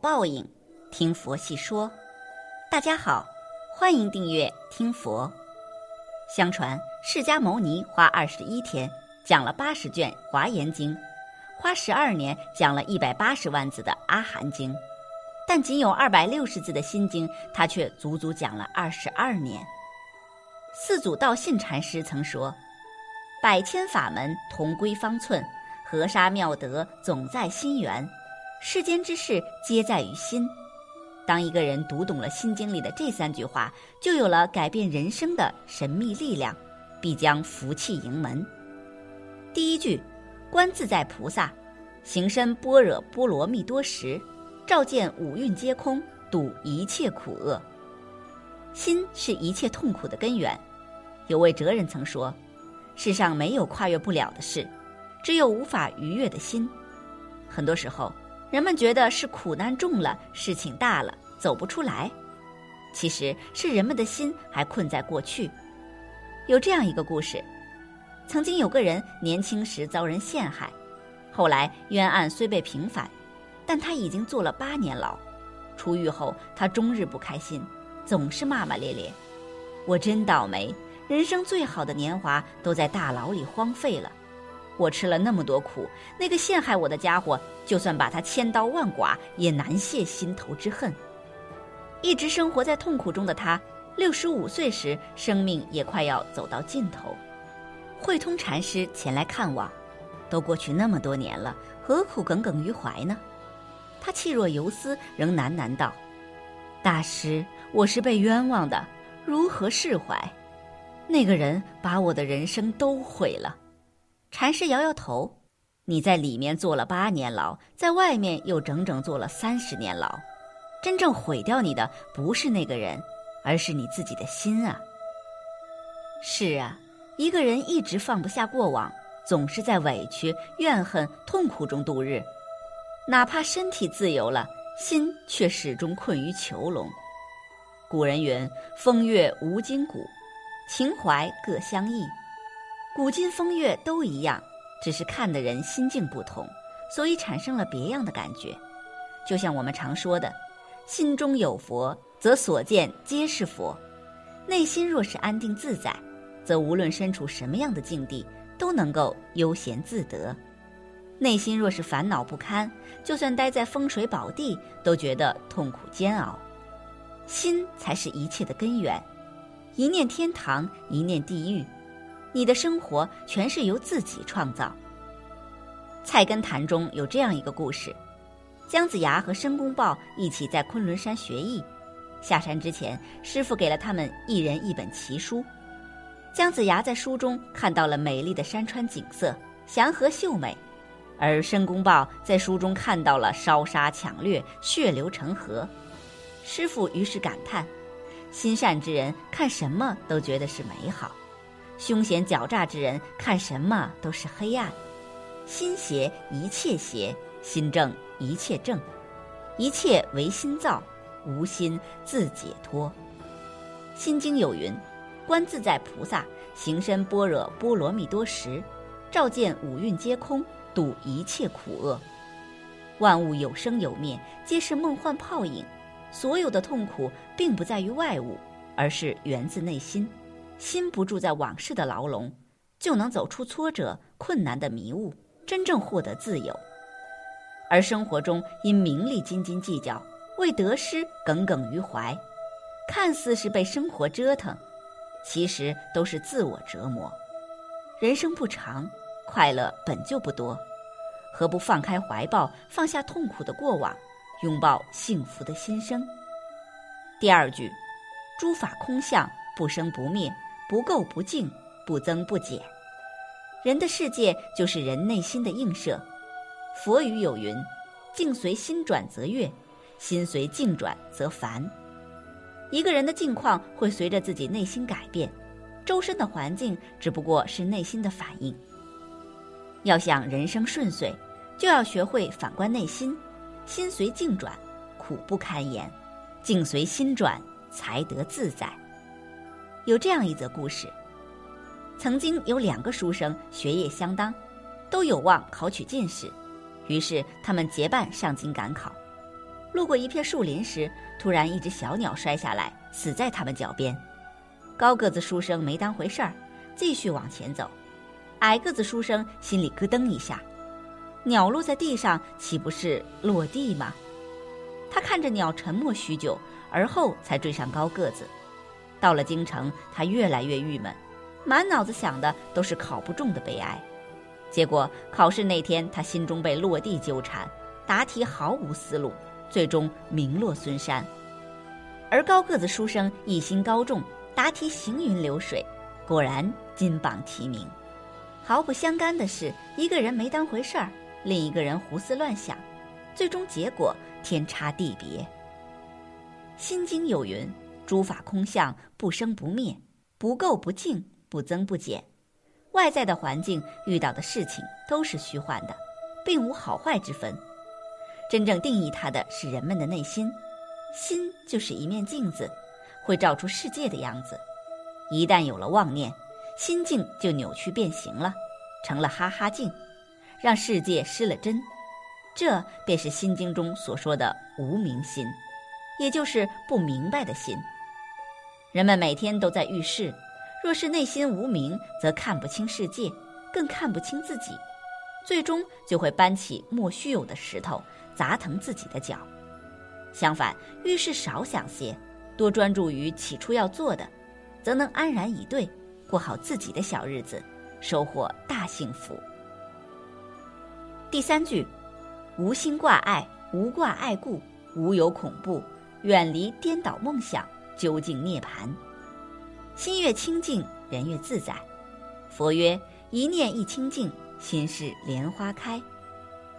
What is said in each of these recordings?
报应，听佛细说。大家好，欢迎订阅听佛。相传释迦牟尼花二十一天讲了八十卷《华严经》，花十二年讲了一百八十万字的《阿含经》，但仅有二百六十字的心经，他却足足讲了二十二年。四祖道信禅师曾说：“百千法门同归方寸，河沙妙德总在心源。世间之事皆在于心。”当一个人读懂了《心经》里的这三句话，就有了改变人生的神秘力量，必将福气盈门。第一句，观自在菩萨，行深般若波罗蜜多时，照见五蕴皆空，度一切苦厄。心是一切痛苦的根源。有位哲人曾说：“世上没有跨越不了的事，只有无法逾越的心。”很多时候。人们觉得是苦难重了，事情大了，走不出来。其实是人们的心还困在过去。有这样一个故事：曾经有个人年轻时遭人陷害，后来冤案虽被平反，但他已经坐了八年牢。出狱后，他终日不开心，总是骂骂咧咧：“我真倒霉，人生最好的年华都在大牢里荒废了。”我吃了那么多苦，那个陷害我的家伙，就算把他千刀万剐，也难泄心头之恨。一直生活在痛苦中的他，六十五岁时，生命也快要走到尽头。慧通禅师前来看望，都过去那么多年了，何苦耿耿于怀呢？他气若游丝，仍喃喃道：“大师，我是被冤枉的，如何释怀？那个人把我的人生都毁了。”禅师摇摇头：“你在里面坐了八年牢，在外面又整整坐了三十年牢。真正毁掉你的不是那个人，而是你自己的心啊！是啊，一个人一直放不下过往，总是在委屈、怨恨、痛苦中度日，哪怕身体自由了，心却始终困于囚笼。古人云：‘风月无今古，情怀各相异。’”古今风月都一样，只是看的人心境不同，所以产生了别样的感觉。就像我们常说的：“心中有佛，则所见皆是佛。”内心若是安定自在，则无论身处什么样的境地，都能够悠闲自得；内心若是烦恼不堪，就算待在风水宝地，都觉得痛苦煎熬。心才是一切的根源，一念天堂，一念地狱。你的生活全是由自己创造。菜根谭中有这样一个故事：姜子牙和申公豹一起在昆仑山学艺，下山之前，师傅给了他们一人一本奇书。姜子牙在书中看到了美丽的山川景色，祥和秀美；而申公豹在书中看到了烧杀抢掠，血流成河。师傅于是感叹：心善之人看什么都觉得是美好。凶险狡诈之人看什么都是黑暗，心邪一切邪，心正一切正，一切唯心造，无心自解脱。心经有云：“观自在菩萨行深般若波罗蜜多时，照见五蕴皆空，度一切苦厄。万物有生有灭，皆是梦幻泡影。所有的痛苦并不在于外物，而是源自内心。”心不住在往事的牢笼，就能走出挫折、困难的迷雾，真正获得自由。而生活中因名利斤斤计较，为得失耿耿于怀，看似是被生活折腾，其实都是自我折磨。人生不长，快乐本就不多，何不放开怀抱，放下痛苦的过往，拥抱幸福的新生？第二句，诸法空相，不生不灭。不垢不净，不增不减。人的世界就是人内心的映射。佛语有云：“境随心转则悦，心随境转则烦。”一个人的境况会随着自己内心改变，周身的环境只不过是内心的反应。要想人生顺遂，就要学会反观内心，心随境转，苦不堪言；境随心转，才得自在。有这样一则故事：曾经有两个书生学业相当，都有望考取进士，于是他们结伴上京赶考。路过一片树林时，突然一只小鸟摔下来，死在他们脚边。高个子书生没当回事儿，继续往前走。矮个子书生心里咯噔一下，鸟落在地上，岂不是落地吗？他看着鸟，沉默许久，而后才追上高个子。到了京城，他越来越郁闷，满脑子想的都是考不中的悲哀。结果考试那天，他心中被落地纠缠，答题毫无思路，最终名落孙山。而高个子书生一心高中，答题行云流水，果然金榜题名。毫不相干的是，一个人没当回事儿，另一个人胡思乱想，最终结果天差地别。《心经》有云：“诸法空相，不生不灭，不垢不净，不增不减。”外在的环境遇到的事情都是虚幻的，并无好坏之分。真正定义它的是人们的内心，心就是一面镜子，会照出世界的样子。一旦有了妄念，心境就扭曲变形了，成了哈哈镜，让世界失了真。这便是《心经》中所说的无明心，也就是不明白的心。人们每天都在遇事。若是内心无明，则看不清世界，更看不清自己，最终就会搬起莫须有的石头砸疼自己的脚。相反，遇事少想些，多专注于起初要做的，则能安然以对，过好自己的小日子，收获大幸福。第三句，无心挂碍，无挂碍故，无有恐怖，远离颠倒梦想，究竟涅槃。心越清净，人越自在。佛曰：“一念一清净，心是莲花开。”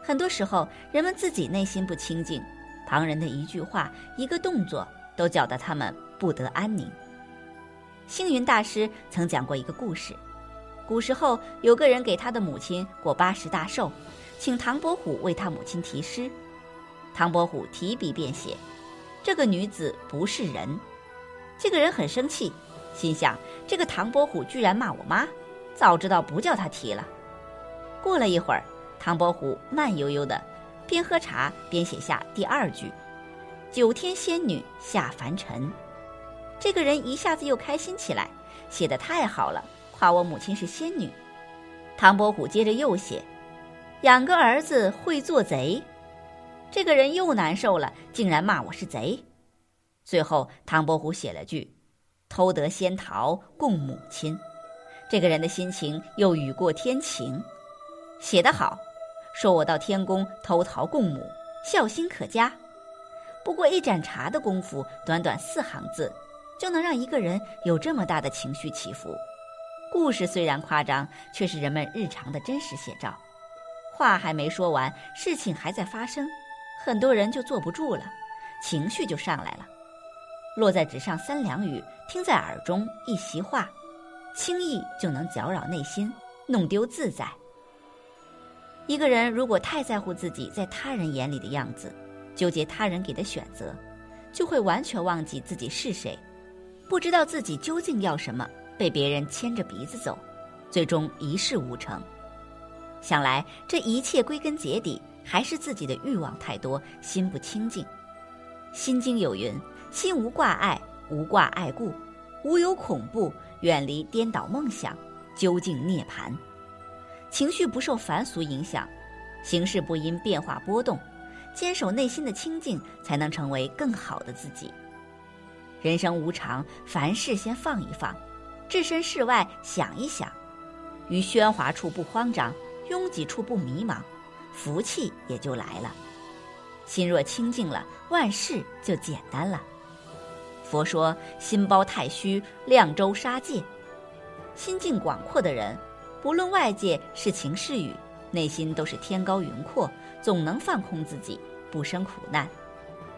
很多时候，人们自己内心不清净，旁人的一句话、一个动作，都搅得他们不得安宁。星云大师曾讲过一个故事：古时候有个人给他的母亲过八十大寿，请唐伯虎为他母亲题诗。唐伯虎提笔便写：“这个女子不是人。”这个人很生气。心想：这个唐伯虎居然骂我妈，早知道不叫他提了。过了一会儿，唐伯虎慢悠悠的，边喝茶边写下第二句：“九天仙女下凡尘。”这个人一下子又开心起来，写的太好了，夸我母亲是仙女。唐伯虎接着又写：“养个儿子会做贼。”这个人又难受了，竟然骂我是贼。最后，唐伯虎写了句。偷得仙桃供母亲，这个人的心情又雨过天晴，写得好。说我到天宫偷桃供母，孝心可嘉。不过一盏茶的功夫，短短四行字，就能让一个人有这么大的情绪起伏。故事虽然夸张，却是人们日常的真实写照。话还没说完，事情还在发生，很多人就坐不住了，情绪就上来了。落在纸上三两语，听在耳中一席话，轻易就能搅扰内心，弄丢自在。一个人如果太在乎自己在他人眼里的样子，纠结他人给的选择，就会完全忘记自己是谁，不知道自己究竟要什么，被别人牵着鼻子走，最终一事无成。想来这一切归根结底还是自己的欲望太多，心不清净。心经有云。心无挂碍，无挂碍故，无有恐怖，远离颠倒梦想，究竟涅槃。情绪不受凡俗影响，形势不因变化波动，坚守内心的清净，才能成为更好的自己。人生无常，凡事先放一放，置身事外想一想，于喧哗处不慌张，拥挤处不迷茫，福气也就来了。心若清净了，万事就简单了。佛说：“心包太虚，量周杀戒。心境广阔的人，不论外界是晴是雨，内心都是天高云阔，总能放空自己，不生苦难。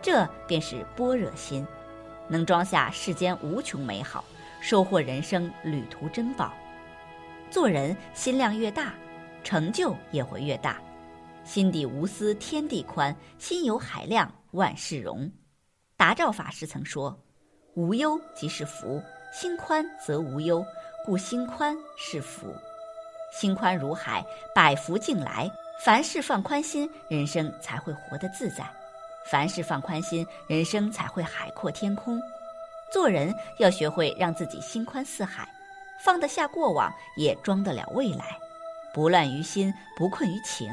这便是般若心，能装下世间无穷美好，收获人生旅途珍宝。做人心量越大，成就也会越大。心底无私，天地宽；心有海量，万事容。”达照法师曾说。无忧即是福，心宽则无忧，故心宽是福。心宽如海，百福尽来。凡事放宽心，人生才会活得自在。凡事放宽心，人生才会海阔天空。做人要学会让自己心宽似海，放得下过往，也装得了未来。不乱于心，不困于情，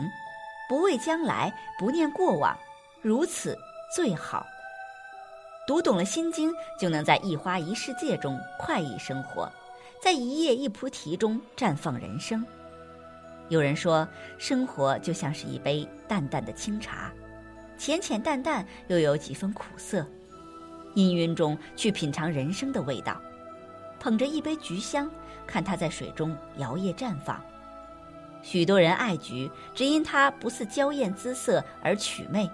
不畏将来，不念过往，如此最好。读懂了《心经》，就能在一花一世界中快意生活，在一叶一菩提中绽放人生。有人说，生活就像是一杯淡淡的清茶，浅浅淡淡，又有几分苦涩。氤氲中去品尝人生的味道，捧着一杯菊香，看它在水中摇曳绽放。许多人爱菊，只因它不似娇艳姿色而曲媚，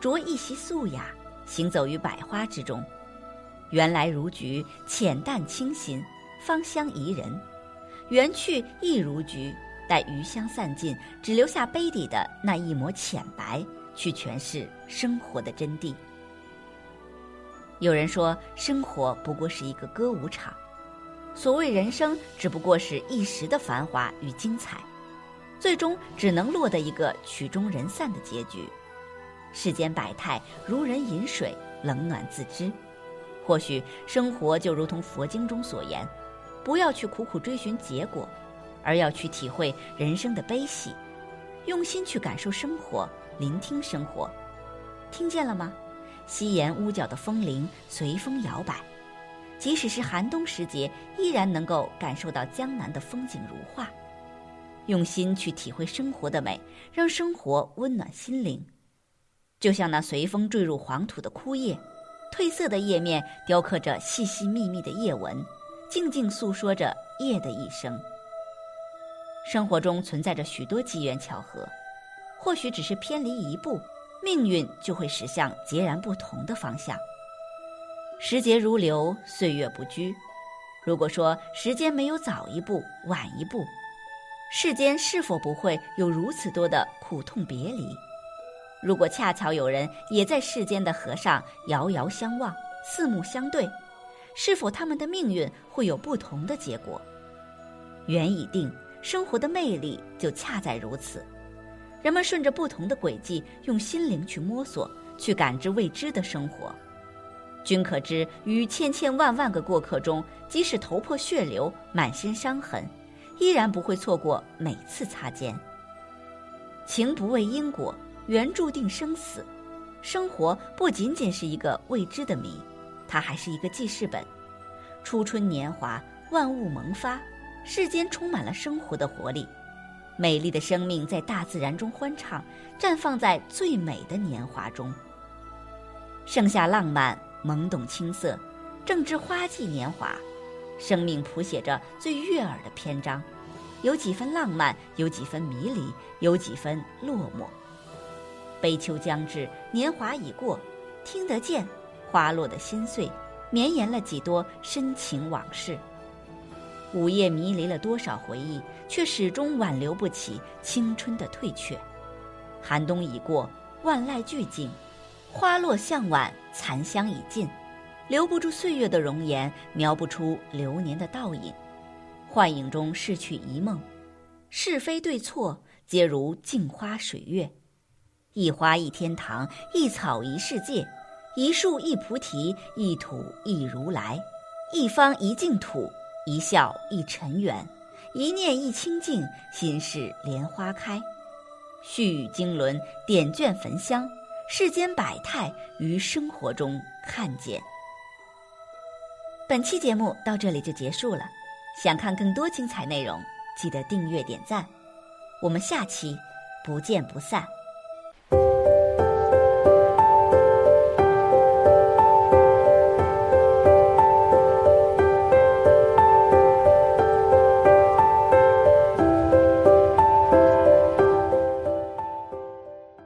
着一袭素雅，行走于百花之中。原来如菊，浅淡清新，芳香宜人；缘去亦如菊，待余香散尽，只留下杯底的那一抹浅白，去诠释生活的真谛。有人说，生活不过是一个歌舞场，所谓人生，只不过是一时的繁华与精彩，最终只能落得一个曲终人散的结局。世间百态，如人饮水，冷暖自知。或许生活就如同佛经中所言，不要去苦苦追寻结果，而要去体会人生的悲喜，用心去感受生活，聆听生活。听见了吗？西沿屋角的风铃随风摇摆，即使是寒冬时节，依然能够感受到江南的风景如画。用心去体会生活的美，让生活温暖心灵。就像那随风坠入黄土的枯叶，褪色的叶面雕刻着细细密密的叶纹，静静诉说着叶的一生。生活中存在着许多机缘巧合，或许只是偏离一步。命运就会驶向截然不同的方向。时节如流，岁月不居。如果说时间没有早一步、晚一步，世间是否不会有如此多的苦痛别离？如果恰巧有人也在世间的河上遥遥相望、四目相对，是否他们的命运会有不同的结果？缘已定，生活的魅力就恰在如此。人们顺着不同的轨迹，用心灵去摸索，去感知未知的生活。均可知，于千千万万个过客中，即使头破血流、满身伤痕，依然不会错过每次擦肩。情不为因果，缘注定生死。生活不仅仅是一个未知的谜，它还是一个记事本。初春年华，万物萌发，世间充满了生活的活力。美丽的生命在大自然中欢唱，绽放在最美的年华中。盛夏浪漫，懵懂青涩，正值花季年华，生命谱写着最悦耳的篇章，有几分浪漫，有几分迷离，有几分落寞。悲秋将至，年华已过，听得见花落的心碎，绵延了几多深情往事。午夜迷离了多少回忆，却始终挽留不起青春的退却。寒冬已过，万籁俱静，花落向晚，残香已尽，留不住岁月的容颜，描不出流年的倒影。幻影中逝去一梦，是非对错皆如镜花水月。一花一天堂，一草一世界，一树一菩提，一土一如来，一方一净土。一笑一尘缘，一念一清净，心事莲花开。絮语经纶，点卷焚香，世间百态于生活中看见。本期节目到这里就结束了，想看更多精彩内容，记得订阅点赞。我们下期不见不散。